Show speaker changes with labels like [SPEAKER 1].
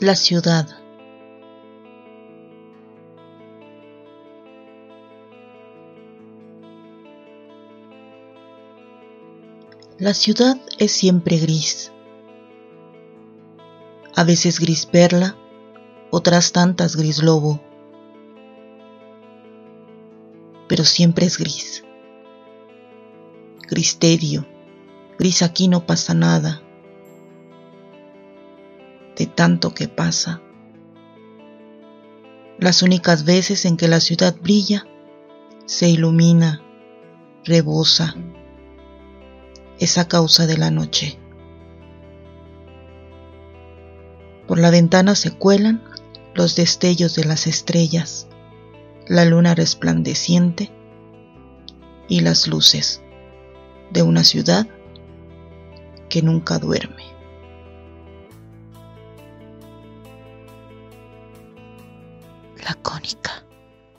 [SPEAKER 1] La ciudad. La ciudad es siempre gris. A veces gris perla, otras tantas gris lobo. Pero siempre es gris. Gris tedio, gris aquí no pasa nada de tanto que pasa. Las únicas veces en que la ciudad brilla, se ilumina, rebosa, es a causa de la noche. Por la ventana se cuelan los destellos de las estrellas, la luna resplandeciente y las luces de una ciudad que nunca duerme.
[SPEAKER 2] Lacónica.